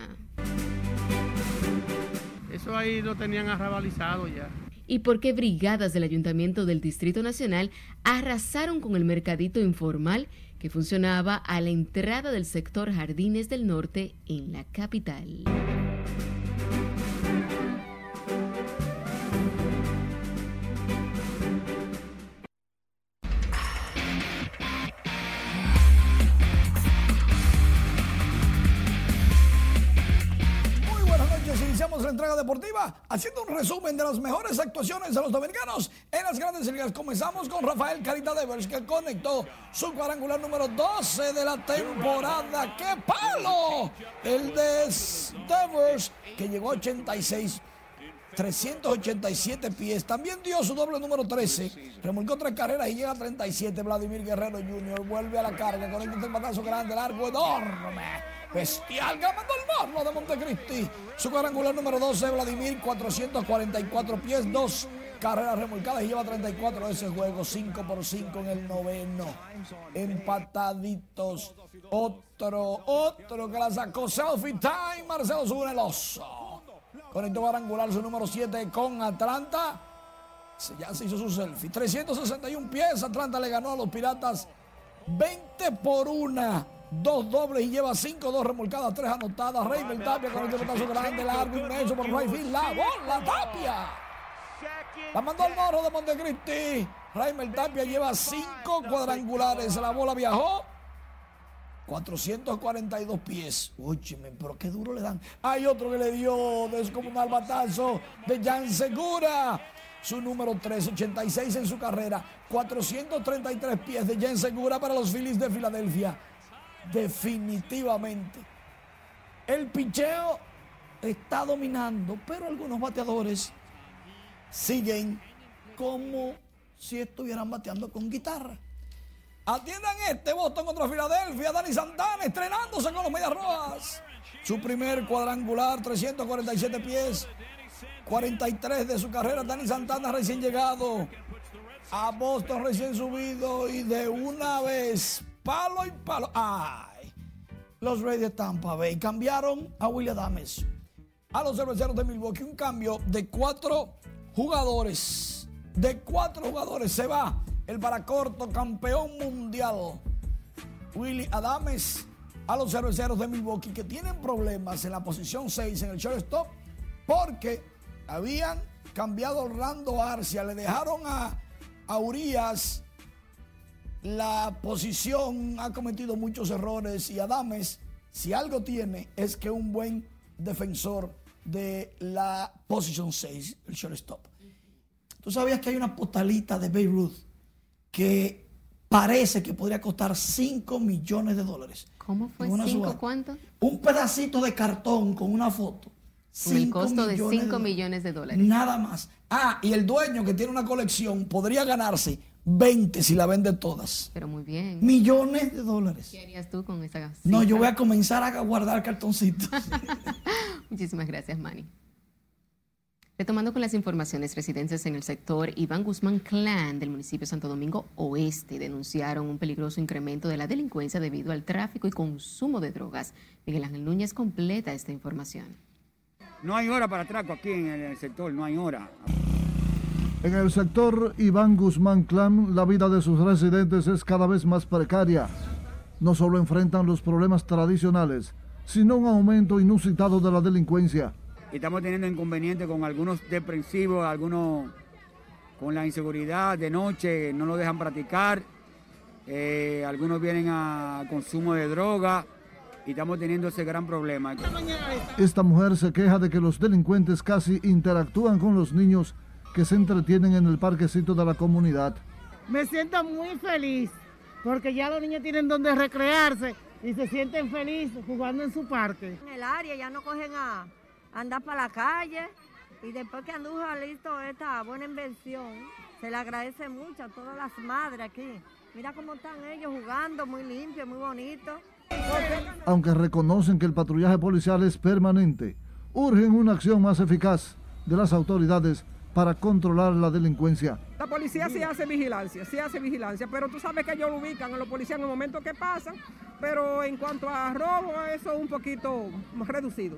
Eso ahí lo tenían arrabalizado ya. Y por qué brigadas del Ayuntamiento del Distrito Nacional arrasaron con el mercadito informal que funcionaba a la entrada del sector Jardines del Norte en la capital. La entrega deportiva haciendo un resumen de las mejores actuaciones de los dominicanos en las grandes ligas. Comenzamos con Rafael Carita Devers que conectó su cuadrangular número 12 de la temporada. ¡Qué palo! El de Devers que llegó a 86. 387 pies. También dio su doble número 13. Remolcó tres carreras y llega a 37. Vladimir Guerrero Jr. vuelve a la carga con el batazo grande, largo, enorme bestial, ganando el marlo de Montecristi. Su cuadrangular número 12, Vladimir, 444 pies, dos carreras remolcadas y lleva 34 de ese juego, 5 por 5 en el noveno. Empataditos. Otro, otro que la sacó selfie time, Marcelo Suneloso. Conectó cuadrangular su número 7 con Atlanta. Ya se hizo su selfie. 361 pies, Atlanta le ganó a los Piratas 20 por 1 dos dobles y lleva cinco, dos remolcadas, tres anotadas. Raymond Tapia con el pelotazo grande, largo, inmenso por right La bola, Tapia. La mandó al morro de Montecristi. Raymond Tapia lleva cinco cuadrangulares. La bola viajó 442 pies. Úcheme, pero qué duro le dan. Hay otro que le dio descomunal batazo de Jan Segura. Su número 386 en su carrera. 433 pies de Jan Segura para los Phillies de Filadelfia. Definitivamente. El picheo está dominando, pero algunos bateadores siguen como si estuvieran bateando con guitarra. Atiendan este Boston contra Filadelfia. Dani Santana estrenándose con los Medias Rojas. Su primer cuadrangular, 347 pies. 43 de su carrera. Dani Santana recién llegado a Boston, recién subido. Y de una vez, palo y palo. ¡Ay! Los Rays de Tampa Bay cambiaron a William Dames. A los cerveceros de Milwaukee. Un cambio de cuatro jugadores. De cuatro jugadores se va el baracorto campeón mundial, Willy Adames, a los cerveceros de Milwaukee que tienen problemas en la posición 6 en el shortstop porque habían cambiado Orlando Arcia, le dejaron a, a Urias la posición, ha cometido muchos errores y Adames, si algo tiene, es que un buen defensor de la posición 6, el shortstop. Tú sabías que hay una postalita de Beirut que parece que podría costar 5 millones de dólares. ¿Cómo fue? ¿Cinco cuánto? Un pedacito de cartón con una foto. Con el costo de 5 millones de dólares. Nada más. Ah, y el dueño que tiene una colección podría ganarse 20 si la vende todas. Pero muy bien. Millones de dólares. ¿Qué harías tú con esa cita? No, yo voy a comenzar a guardar cartoncitos. Muchísimas gracias, Manny. Retomando con las informaciones, residentes en el sector Iván Guzmán Clan del municipio Santo Domingo Oeste denunciaron un peligroso incremento de la delincuencia debido al tráfico y consumo de drogas. Miguel Ángel Núñez completa esta información. No hay hora para atraco aquí en el sector, no hay hora. En el sector Iván Guzmán Clan, la vida de sus residentes es cada vez más precaria. No solo enfrentan los problemas tradicionales, sino un aumento inusitado de la delincuencia estamos teniendo inconvenientes con algunos depresivos, algunos con la inseguridad de noche, no lo dejan practicar, eh, algunos vienen a consumo de droga y estamos teniendo ese gran problema. Esta mujer se queja de que los delincuentes casi interactúan con los niños que se entretienen en el parquecito de la comunidad. Me siento muy feliz porque ya los niños tienen donde recrearse y se sienten felices jugando en su parque. En el área ya no cogen a andar para la calle y después que anduvo listo esta buena invención, se le agradece mucho a todas las madres aquí. Mira cómo están ellos jugando, muy limpio, muy bonito. Aunque reconocen que el patrullaje policial es permanente, urgen una acción más eficaz de las autoridades para controlar la delincuencia. La policía sí hace vigilancia, sí hace vigilancia, pero tú sabes que ellos lo ubican a los policías en el momento que pasan, pero en cuanto a robo, eso es un poquito más reducido.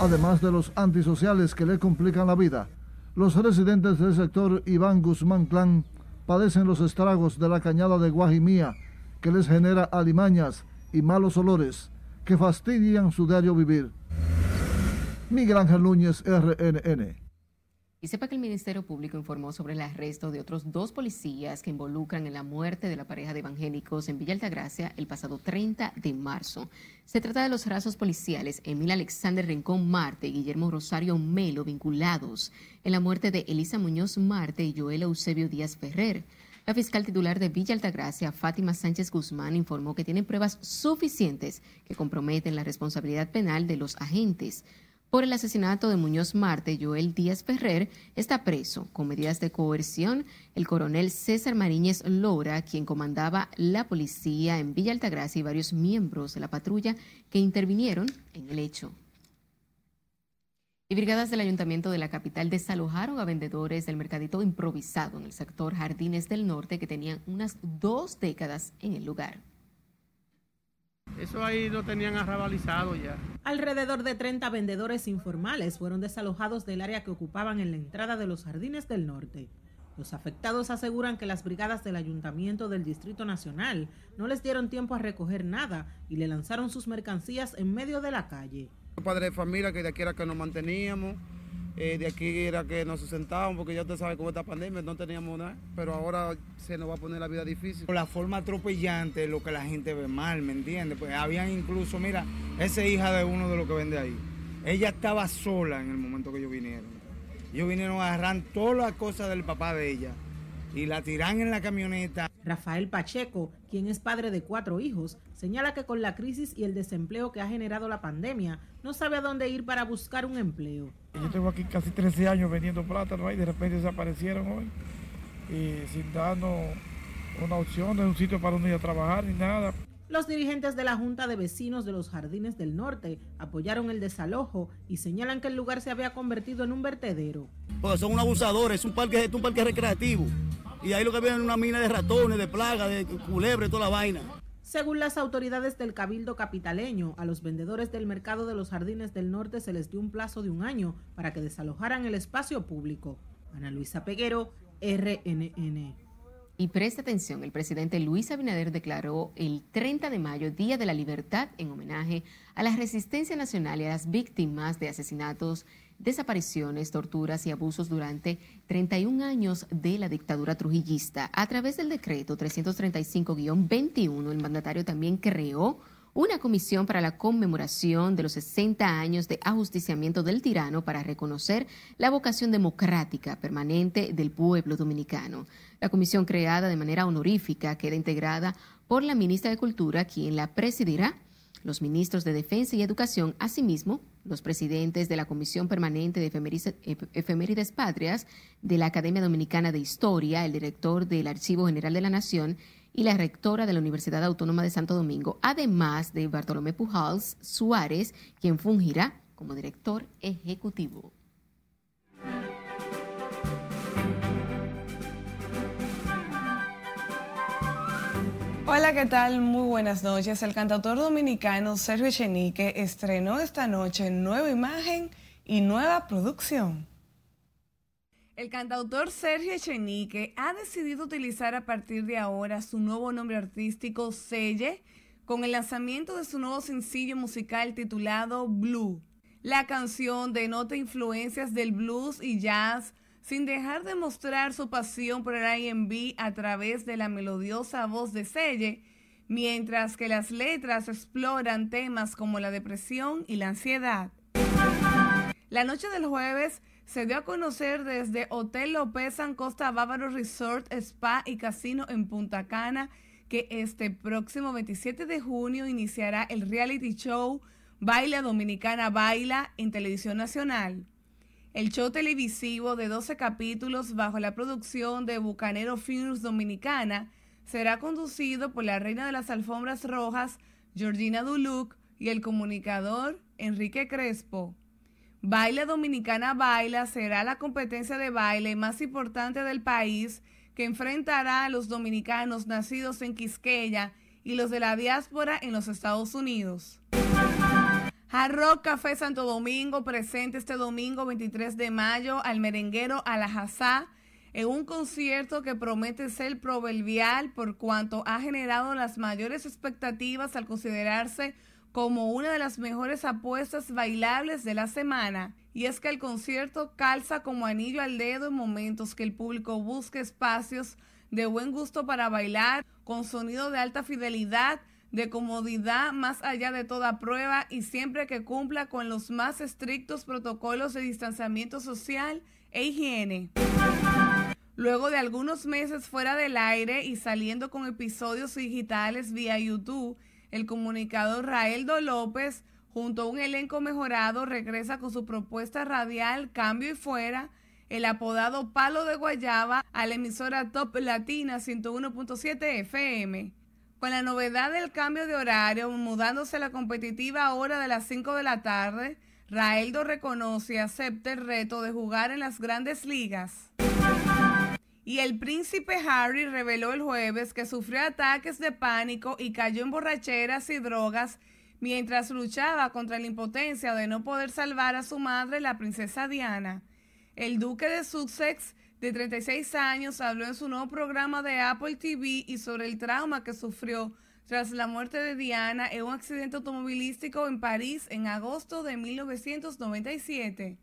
Además de los antisociales que le complican la vida, los residentes del sector Iván Guzmán Clan padecen los estragos de la cañada de Guajimía, que les genera alimañas y malos olores que fastidian su diario vivir. Miguel Ángel Núñez, RNN. Y sepa que el Ministerio Público informó sobre el arresto de otros dos policías que involucran en la muerte de la pareja de evangélicos en Villa Altagracia el pasado 30 de marzo. Se trata de los rasos policiales Emil Alexander Rincón Marte y Guillermo Rosario Melo vinculados en la muerte de Elisa Muñoz Marte y Joel Eusebio Díaz Ferrer. La fiscal titular de Villa Altagracia, Fátima Sánchez Guzmán, informó que tienen pruebas suficientes que comprometen la responsabilidad penal de los agentes. Por el asesinato de Muñoz Marte, Joel Díaz Ferrer está preso con medidas de coerción el coronel César Mariñez Lora, quien comandaba la policía en Villa Altagracia y varios miembros de la patrulla que intervinieron en el hecho. Y brigadas del ayuntamiento de la capital desalojaron a vendedores del mercadito improvisado en el sector Jardines del Norte que tenían unas dos décadas en el lugar. Eso ahí lo tenían arrabalizado ya. Alrededor de 30 vendedores informales fueron desalojados del área que ocupaban en la entrada de los jardines del norte. Los afectados aseguran que las brigadas del Ayuntamiento del Distrito Nacional no les dieron tiempo a recoger nada y le lanzaron sus mercancías en medio de la calle. Padre de familia que de aquí era que nos manteníamos, eh, de aquí era que nos sustentábamos, porque ya usted sabe cómo esta pandemia no teníamos nada, pero ahora se nos va a poner la vida difícil. La forma atropellante lo que la gente ve mal, ¿me entiende? Pues habían incluso, mira, esa hija de uno de los que vende ahí, ella estaba sola en el momento que ellos vinieron. Ellos vinieron a agarrar todas las cosas del papá de ella y la tiran en la camioneta. Rafael Pacheco, quien es padre de cuatro hijos, señala que con la crisis y el desempleo que ha generado la pandemia, no sabe a dónde ir para buscar un empleo. Yo tengo aquí casi 13 años vendiendo plátano y de repente desaparecieron hoy y sin darnos una opción de un sitio para uno ir a trabajar ni nada. Los dirigentes de la Junta de Vecinos de los Jardines del Norte apoyaron el desalojo y señalan que el lugar se había convertido en un vertedero. Pues son unos abusadores, es un parque, es un parque recreativo. Y ahí lo que viene es una mina de ratones, de plagas, de culebres, toda la vaina. Según las autoridades del Cabildo Capitaleño, a los vendedores del mercado de los Jardines del Norte se les dio un plazo de un año para que desalojaran el espacio público. Ana Luisa Peguero, RNN. Y presta atención, el presidente Luis Abinader declaró el 30 de mayo Día de la Libertad en homenaje a la resistencia nacional y a las víctimas de asesinatos, desapariciones, torturas y abusos durante 31 años de la dictadura trujillista. A través del decreto 335-21, el mandatario también creó una comisión para la conmemoración de los 60 años de ajusticiamiento del tirano para reconocer la vocación democrática permanente del pueblo dominicano. La comisión creada de manera honorífica queda integrada por la ministra de Cultura, quien la presidirá, los ministros de Defensa y Educación, asimismo, los presidentes de la Comisión Permanente de Efemérides Patrias, de la Academia Dominicana de Historia, el director del Archivo General de la Nación y la rectora de la Universidad Autónoma de Santo Domingo, además de Bartolomé Pujals Suárez, quien fungirá como director ejecutivo. Hola, ¿qué tal? Muy buenas noches. El cantautor dominicano Sergio Echenique estrenó esta noche nueva imagen y nueva producción. El cantautor Sergio Echenique ha decidido utilizar a partir de ahora su nuevo nombre artístico Selle con el lanzamiento de su nuevo sencillo musical titulado Blue. La canción denota influencias del blues y jazz sin dejar de mostrar su pasión por el R&B a través de la melodiosa voz de Selle, mientras que las letras exploran temas como la depresión y la ansiedad. La noche del jueves se dio a conocer desde Hotel López San Costa Bávaro Resort, Spa y Casino en Punta Cana que este próximo 27 de junio iniciará el reality show Baila Dominicana Baila en Televisión Nacional. El show televisivo de 12 capítulos bajo la producción de Bucanero Films Dominicana será conducido por la reina de las alfombras rojas, Georgina Duluc, y el comunicador Enrique Crespo. Baile Dominicana Baila será la competencia de baile más importante del país que enfrentará a los dominicanos nacidos en Quisqueya y los de la diáspora en los Estados Unidos. Hard Rock Café Santo Domingo presente este domingo 23 de mayo al merenguero Alajazá en un concierto que promete ser proverbial por cuanto ha generado las mayores expectativas al considerarse como una de las mejores apuestas bailables de la semana. Y es que el concierto calza como anillo al dedo en momentos que el público busca espacios de buen gusto para bailar, con sonido de alta fidelidad, de comodidad más allá de toda prueba y siempre que cumpla con los más estrictos protocolos de distanciamiento social e higiene. Luego de algunos meses fuera del aire y saliendo con episodios digitales vía YouTube, el comunicador Raeldo López, junto a un elenco mejorado, regresa con su propuesta radial Cambio y Fuera, el apodado Palo de Guayaba, a la emisora Top Latina 101.7 FM. Con la novedad del cambio de horario, mudándose a la competitiva hora de las 5 de la tarde, Raeldo reconoce y acepta el reto de jugar en las grandes ligas. Y el príncipe Harry reveló el jueves que sufrió ataques de pánico y cayó en borracheras y drogas mientras luchaba contra la impotencia de no poder salvar a su madre, la princesa Diana. El duque de Sussex de 36 años, habló en su nuevo programa de Apple TV y sobre el trauma que sufrió tras la muerte de Diana en un accidente automovilístico en París en agosto de 1997.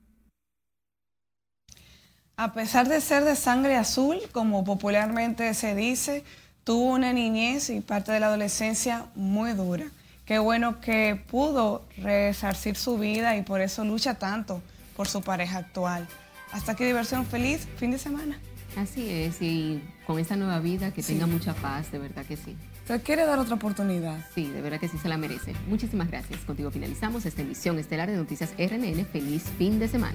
A pesar de ser de sangre azul, como popularmente se dice, tuvo una niñez y parte de la adolescencia muy dura. Qué bueno que pudo resarcir su vida y por eso lucha tanto por su pareja actual. Hasta aquí diversión feliz fin de semana. Así es, y con esta nueva vida que Sí. tenga mucha paz, de verdad que sí. ¿Se quiere dar otra oportunidad? Sí, de verdad que sí se la merece. Muchísimas gracias. Contigo finalizamos esta emisión estelar de Noticias RNN. Feliz fin de semana.